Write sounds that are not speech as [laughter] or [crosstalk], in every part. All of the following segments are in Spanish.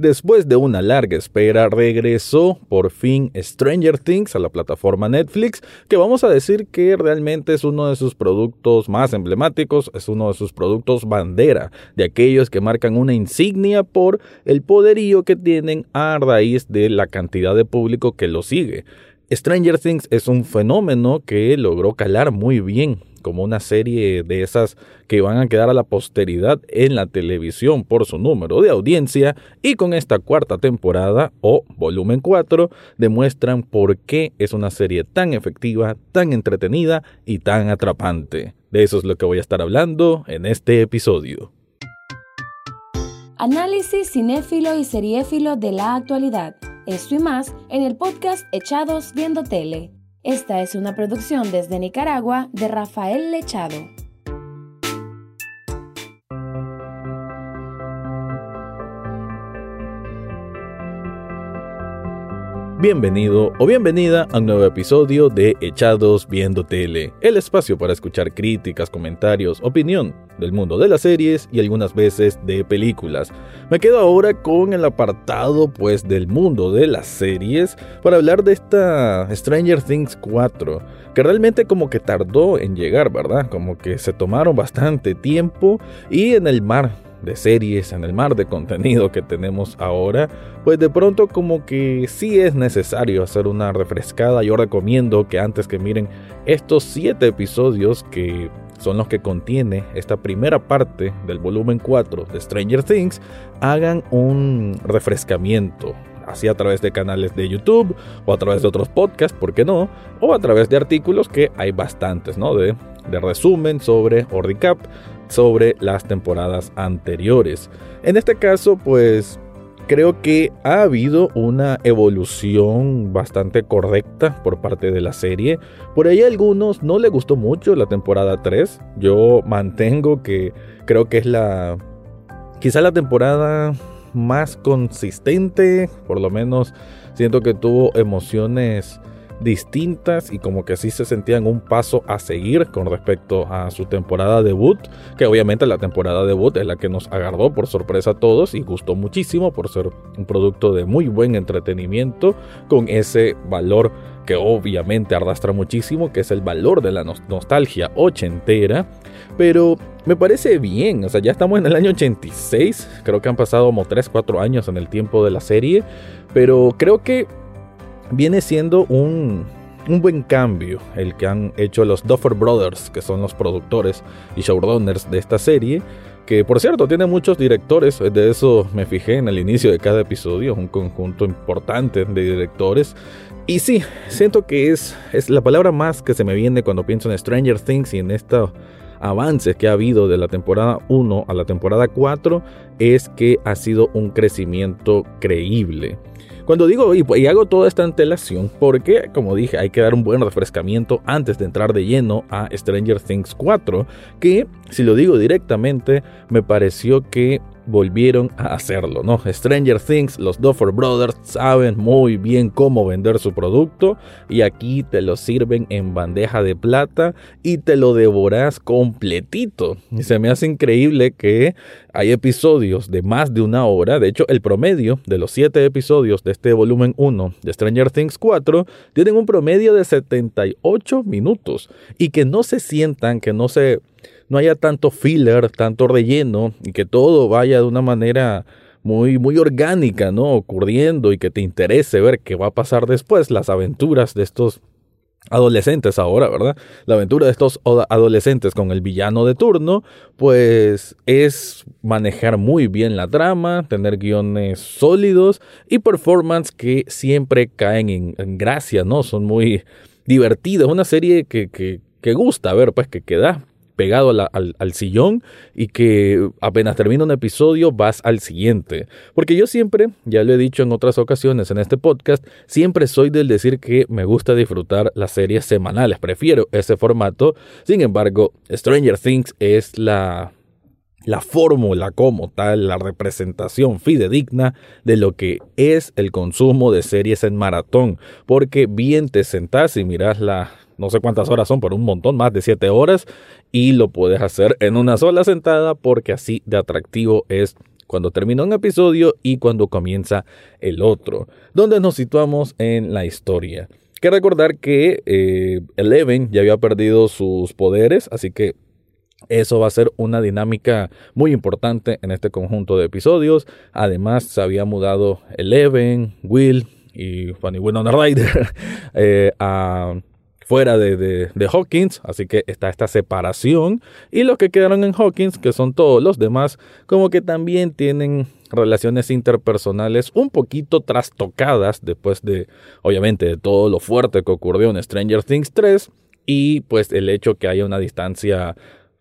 Después de una larga espera, regresó por fin Stranger Things a la plataforma Netflix, que vamos a decir que realmente es uno de sus productos más emblemáticos, es uno de sus productos bandera, de aquellos que marcan una insignia por el poderío que tienen a raíz de la cantidad de público que lo sigue. Stranger Things es un fenómeno que logró calar muy bien como una serie de esas que van a quedar a la posteridad en la televisión por su número de audiencia y con esta cuarta temporada o volumen 4 demuestran por qué es una serie tan efectiva, tan entretenida y tan atrapante. De eso es lo que voy a estar hablando en este episodio. Análisis cinéfilo y seriéfilo de la actualidad. Esto y más en el podcast Echados Viendo Tele. Esta es una producción desde Nicaragua de Rafael Lechado. Bienvenido o bienvenida a un nuevo episodio de Echados Viendo Tele, el espacio para escuchar críticas, comentarios, opinión del mundo de las series y algunas veces de películas. Me quedo ahora con el apartado pues del mundo de las series para hablar de esta Stranger Things 4, que realmente como que tardó en llegar, ¿verdad? Como que se tomaron bastante tiempo y en el mar de series, en el mar de contenido que tenemos ahora, pues de pronto como que sí es necesario hacer una refrescada. Yo recomiendo que antes que miren estos 7 episodios que son los que contiene esta primera parte del volumen 4 de Stranger Things, hagan un refrescamiento, así a través de canales de YouTube o a través de otros podcasts, ¿por qué no? O a través de artículos que hay bastantes, ¿no? De, de resumen sobre o recap sobre las temporadas anteriores. En este caso, pues creo que ha habido una evolución bastante correcta por parte de la serie. Por ahí a algunos no le gustó mucho la temporada 3. Yo mantengo que creo que es la quizá la temporada más consistente, por lo menos siento que tuvo emociones distintas y como que sí se sentían un paso a seguir con respecto a su temporada debut, que obviamente la temporada debut es la que nos agarró por sorpresa a todos y gustó muchísimo por ser un producto de muy buen entretenimiento con ese valor que obviamente arrastra muchísimo, que es el valor de la nostalgia ochentera, pero me parece bien, o sea, ya estamos en el año 86, creo que han pasado como 3, 4 años en el tiempo de la serie, pero creo que viene siendo un, buen cambio el que han hecho los Duffer Brothers, que son los productores y showrunners de esta serie. Que por cierto tiene muchos directores, de eso me fijé en el inicio de cada episodio, un conjunto importante de directores. Y sí, siento que es, es la palabra más que se me viene cuando pienso en Stranger Things y en estos avances que ha habido de la temporada 1 a la temporada 4 es que ha sido un crecimiento creíble. Cuando digo y, hago toda esta antelación, porque como dije, hay que dar un buen refrescamiento antes de entrar de lleno a Stranger Things 4, que si lo digo directamente, me pareció que volvieron a hacerlo, ¿no? Stranger Things, los Duffer Brothers saben muy bien cómo vender su producto y aquí te lo sirven en bandeja de plata y te lo devoras completito. Y se me hace increíble que hay episodios de más de una hora, de hecho el promedio de los 7 episodios de este volumen 1 de Stranger Things 4 tienen un promedio de 78 minutos y que no se sientan, que no se no haya tanto filler, tanto relleno y que todo vaya de una manera muy, muy orgánica, ¿no? Ocurriendo y que te interese ver qué va a pasar después, las aventuras de estos adolescentes ahora, ¿verdad? La aventura de estos adolescentes con el villano de turno, pues es manejar muy bien la trama, tener guiones sólidos y performance que siempre caen en, gracia, ¿no? Son muy divertidas, una serie que, que, que gusta ver, pues que, que pegado al, sillón y que apenas termina un episodio vas al siguiente. Porque yo siempre, ya lo he dicho en otras ocasiones en este podcast, siempre soy del decir que me gusta disfrutar las series semanales, prefiero ese formato. Sin embargo, Stranger Things es la la fórmula como tal, la representación fidedigna de lo que es el consumo de series en maratón, porque bien te sentás y miras la, no sé cuántas horas son, pero un montón, más de 7 horas, y lo puedes hacer en una sola sentada porque así de atractivo es cuando termina un episodio y cuando comienza el otro, donde nos situamos en la historia. Que recordar que eh, Eleven ya había perdido sus poderes, así que eso va a ser una dinámica muy importante en este conjunto de episodios. Además, se había mudado Eleven, Will y Fanny Winona Ryder [laughs] eh, a fuera de, Hawkins, así que está esta separación. Y los que quedaron en Hawkins, que son todos los demás, como que también tienen relaciones interpersonales un poquito trastocadas después de, obviamente, de todo lo fuerte que ocurrió en Stranger Things 3 y pues el hecho que haya una distancia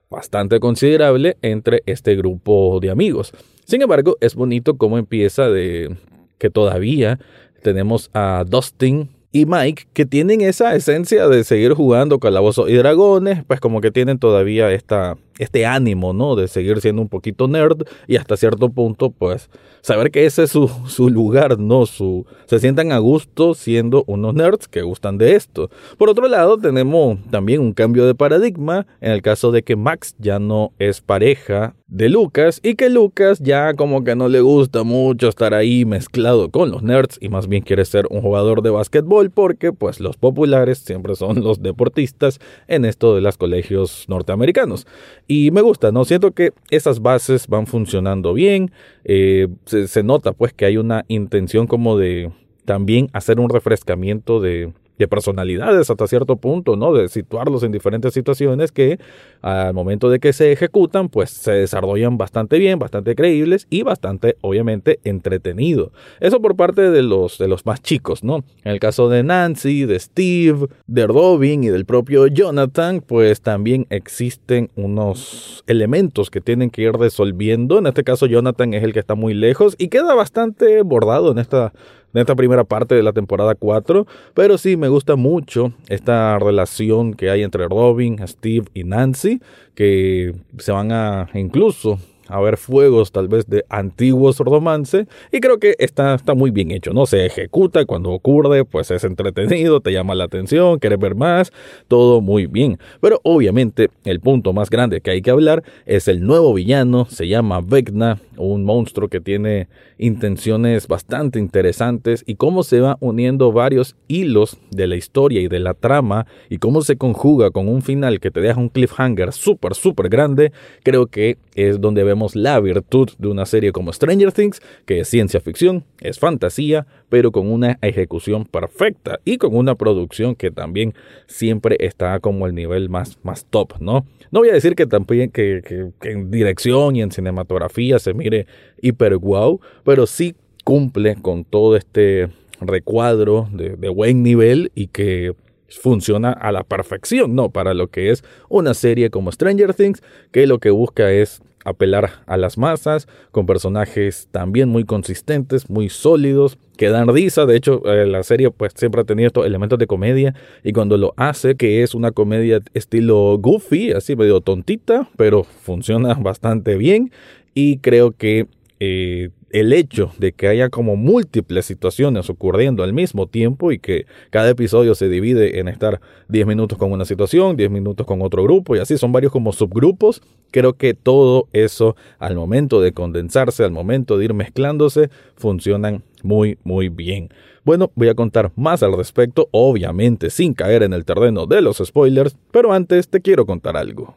bastante considerable entre este grupo de amigos. Sin embargo, es bonito cómo empieza de que todavía tenemos a Dustin y Mike, que tienen esa esencia de seguir jugando calabozos y dragones, pues como que tienen todavía esta, este ánimo, ¿no? De seguir siendo un poquito nerd y hasta cierto punto, pues, saber que ese es su, [laughs] su lugar, ¿no? Su, se sientan a gusto siendo unos nerds que gustan de esto. Por otro lado, tenemos también un cambio de paradigma en el caso de que Max ya no es pareja de Lucas y que Lucas ya como que no le gusta mucho estar ahí mezclado con los nerds y más bien quiere ser un jugador de básquetbol porque pues los populares siempre son los deportistas en esto de los colegios norteamericanos. Y me gusta, ¿no? Siento que esas bases van funcionando bien, eh, se, se nota pues que hay una intención como de también hacer un refrescamiento de de personalidades hasta cierto punto, ¿no? De situarlos en diferentes situaciones que al momento de que se ejecutan, pues se desarrollan bastante bien, bastante creíbles y bastante, obviamente, entretenido. Eso por parte de los, de los más chicos, ¿no? En el caso de Nancy, de Steve, de Robin y del propio Jonathan, pues también existen unos elementos que tienen que ir resolviendo. En este caso, Jonathan es el que está muy lejos y queda bastante bordado en esta en esta primera parte de la temporada 4, pero sí me gusta mucho esta relación que hay entre Robin, Steve y Nancy, que se van a incluso a ver fuegos tal vez de antiguos romance y creo que está, está muy bien hecho, ¿no? Se ejecuta cuando ocurre, pues es entretenido, te llama la atención, quieres ver más, todo muy bien. Pero obviamente el punto más grande que hay que hablar es el nuevo villano, se llama Vecna, un monstruo que tiene intenciones bastante interesantes y cómo se va uniendo varios hilos de la historia y de la trama y cómo se conjuga con un final que te deja un cliffhanger súper, súper grande, creo que es donde vemos la virtud de una serie como Stranger Things, que es ciencia ficción, es fantasía, pero con una ejecución perfecta y con una producción que también siempre está como el nivel más, más top, ¿no? No voy a decir que también que, en dirección y en cinematografía se mire hiper wow, pero sí cumple con todo este recuadro de, de buen nivel y que funciona a la perfección, ¿no? Para lo que es una serie como Stranger Things, que lo que busca es apelar a las masas, con personajes también muy consistentes, muy sólidos, que dan risa. De hecho, eh, la serie pues siempre ha tenido estos elementos de comedia y cuando lo hace, que es una comedia estilo goofy, así medio tontita, pero funciona [laughs] bastante bien y creo que eh, el hecho de que haya como múltiples situaciones ocurriendo al mismo tiempo y que cada episodio se divide en estar 10 minutos con una situación, 10 minutos con otro grupo y así son varios como subgrupos, creo que todo eso al momento de condensarse, al momento de ir mezclándose, funcionan muy muy bien. Bueno, voy a contar más al respecto, obviamente sin caer en el terreno de los spoilers, pero antes te quiero contar algo.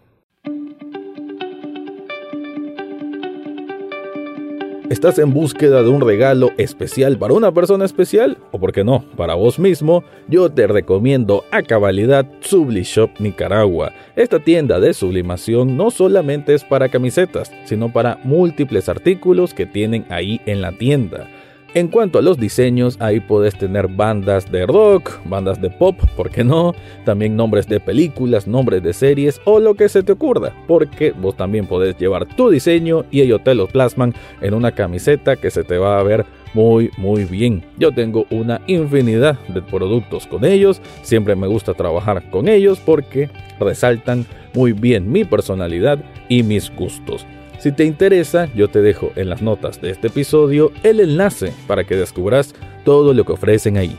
¿Estás en búsqueda de un regalo especial para una persona especial? O por qué no, para vos mismo, yo te recomiendo a cabalidad Sublishop Nicaragua. Esta tienda de sublimación no solamente es para camisetas, sino para múltiples artículos que tienen ahí en la tienda. En cuanto a los diseños, ahí puedes tener bandas de rock, bandas de pop, ¿por qué no? También nombres de películas, nombres de series o lo que se te ocurra, porque vos también podés llevar tu diseño y ellos te lo plasman en una camiseta que se te va a ver muy muy bien. Yo tengo una infinidad de productos con ellos, siempre me gusta trabajar con ellos porque resaltan muy bien mi personalidad y mis gustos. Si te interesa, yo te dejo en las notas de este episodio el enlace para que descubras todo lo que ofrecen ahí.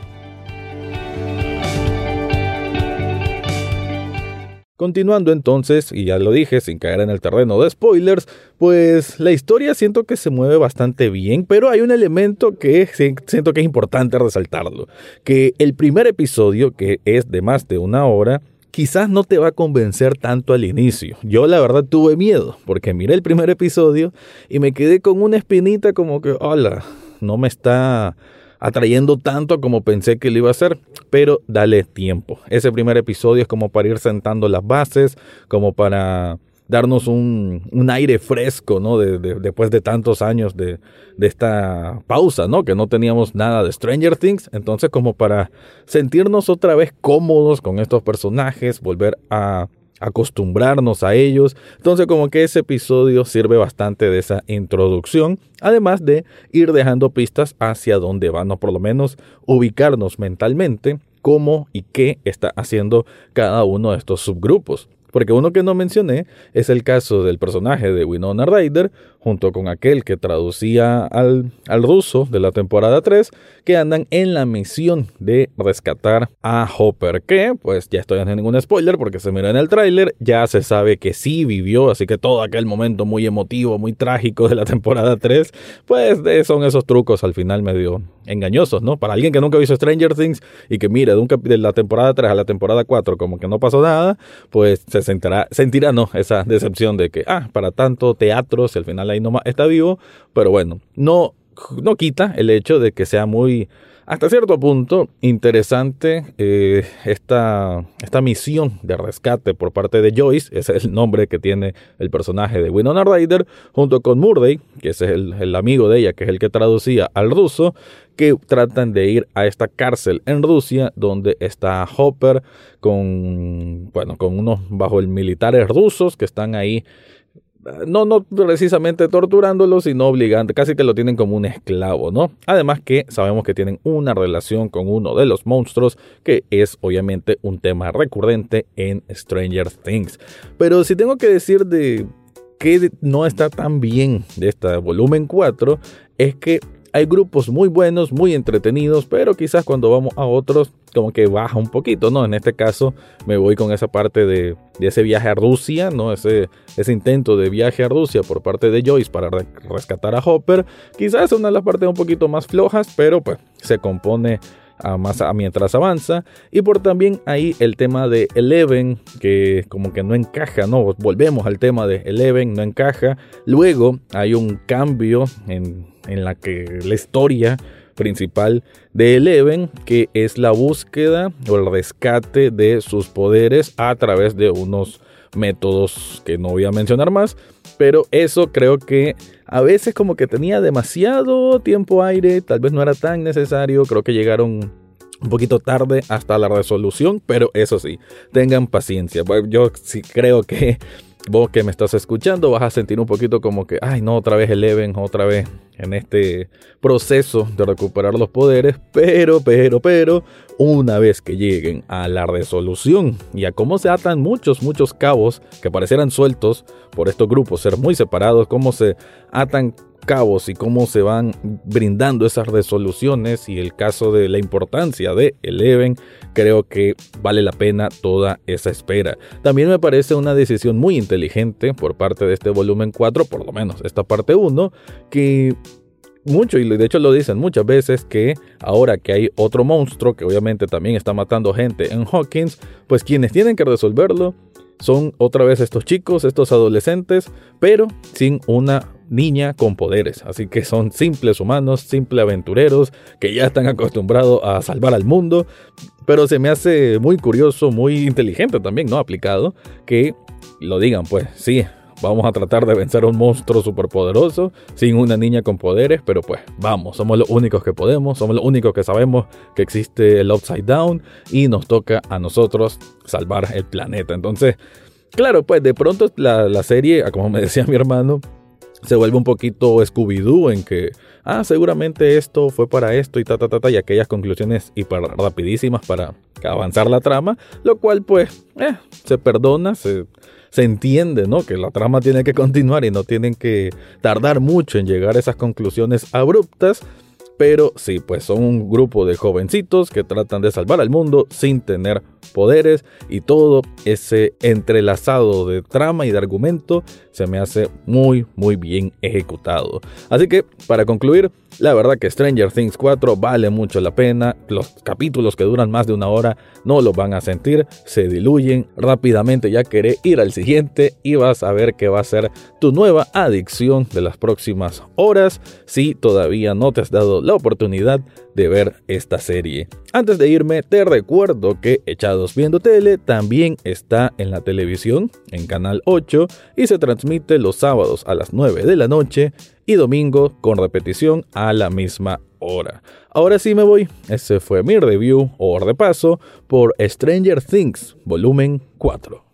Continuando entonces, y ya lo dije, sin caer en el terreno de spoilers, pues la historia siento que se mueve bastante bien, pero hay un elemento que siento que es importante resaltarlo, que el primer episodio, que es de más de una hora, quizás no te va a convencer tanto al inicio. Yo la verdad tuve miedo, porque miré el primer episodio y me quedé con una espinita como que, hola, no me está atrayendo tanto como pensé que lo iba a hacer, pero dale tiempo. Ese primer episodio es como para ir sentando las bases, como para darnos un, aire fresco, ¿no? De, después de tantos años de, de, esta pausa, ¿no? Que no teníamos nada de Stranger Things. Entonces, como para sentirnos otra vez cómodos con estos personajes, volver a acostumbrarnos a ellos. Entonces, como que ese episodio sirve bastante de esa introducción, además de ir dejando pistas hacia dónde van, o por lo menos ubicarnos mentalmente cómo y qué está haciendo cada uno de estos subgrupos. Porque uno que no mencioné es el caso del personaje de Winona Ryder, junto con aquel que traducía al, al ruso de la temporada 3, que andan en la misión de rescatar a Hopper, que pues ya estoy haciendo ningún spoiler porque se mira en el tráiler, ya se sabe que sí vivió, así que todo aquel momento muy emotivo, muy trágico de la temporada 3, pues son esos trucos al final medio engañosos, ¿no? Para alguien que nunca visto Stranger Things y que mire de, de la temporada 3 a la temporada 4 como que no pasó nada, pues se sentirá, sentirá, ¿no? Esa decepción de que, ah, para tanto teatro, si al final ahí nomás está vivo, pero bueno, no, no quita el hecho de que sea muy hasta cierto punto interesante eh, esta, esta misión de rescate por parte de Joyce, ese es el nombre que tiene el personaje de Winona Ryder, junto con Murday, que es el, el amigo de ella, que es el que traducía al ruso, que tratan de ir a esta cárcel en Rusia donde está Hopper con bueno con unos bajo el militares rusos que están ahí no, no precisamente torturándolo, sino obligando, casi que lo tienen como un esclavo, ¿no? Además que sabemos que tienen una relación con uno de los monstruos, que es obviamente un tema recurrente en Stranger Things. Pero si tengo que decir de que no está tan bien de este volumen 4, es que hay grupos muy buenos, muy entretenidos, pero quizás cuando vamos a otros como que baja un poquito, ¿no? En este caso me voy con esa parte de, ese viaje a Rusia, ¿no? Ese, ese intento de viaje a Rusia por parte de Joyce para rescatar a Hopper. Quizás es una de las partes un poquito más flojas, pero pues se compone más a mientras avanza y por también ahí el tema de Eleven que como que no encaja no volvemos al tema de Eleven no encaja luego hay un cambio en en la que la historia principal de Eleven, que es la búsqueda o el rescate de sus poderes a través de unos métodos que no voy a mencionar más, pero eso creo que a veces como que tenía demasiado tiempo aire, tal vez no era tan necesario, creo que llegaron un poquito tarde hasta la resolución, pero eso sí, tengan paciencia. Yo sí creo que vos que me estás escuchando vas a sentir un poquito como que, ay, no, otra vez Eleven, otra vez en este proceso de recuperar los poderes, pero, pero, pero, una vez que lleguen a la resolución y a cómo se atan muchos, muchos cabos que parecieran sueltos por estos grupos, ser muy separados, cómo se atan cabos y cómo se van brindando esas resoluciones y el caso de la importancia de Eleven, creo que vale la pena toda esa espera. También me parece una decisión muy inteligente por parte de este volumen 4, por lo menos esta parte 1, que mucho, y de hecho lo dicen muchas veces, que ahora que hay otro monstruo que obviamente también está matando gente en Hawkins, pues quienes tienen que resolverlo son otra vez estos chicos, estos adolescentes, pero sin una niña con poderes. Así que son simples humanos, simples aventureros que ya están acostumbrados a salvar al mundo. Pero se me hace muy curioso, muy inteligente también, ¿no? Aplicado, que lo digan, pues sí, vamos a tratar de vencer a un monstruo superpoderoso sin una niña con poderes, pero pues vamos, somos los únicos que podemos, somos los únicos que sabemos que existe el Upside Down y nos toca a nosotros salvar el planeta. Entonces, claro, pues de pronto la, la serie, como me decía mi hermano, se vuelve un poquito Scooby-Doo en que, ah, seguramente esto fue para esto y ta, ta, ta, ta, y aquellas conclusiones hiper rapidísimas para avanzar la trama, lo cual pues eh, se perdona, se, se entiende, ¿no? Que la trama tiene que continuar y no tienen que tardar mucho en llegar a esas conclusiones abruptas. Pero sí, pues son un grupo de jovencitos que tratan de salvar al mundo sin tener poderes y todo ese entrelazado de trama y de argumento se me hace muy muy bien ejecutado. Así que para concluir, la verdad que Stranger Things 4 vale mucho la pena, los capítulos que duran más de una hora no lo van a sentir, se diluyen rápidamente, ya queré ir al siguiente y vas a ver que va a ser tu nueva adicción de las próximas horas. Si todavía no te has dado la oportunidad de ver esta serie. Antes de irme, te recuerdo que Echados Viendo Tele también está en la televisión, en Canal 8, y se transmite los sábados a las 9 de la noche y domingo con repetición a la misma hora. Ahora sí me voy. Ese fue mi review o repaso por Stranger Things, volumen 4.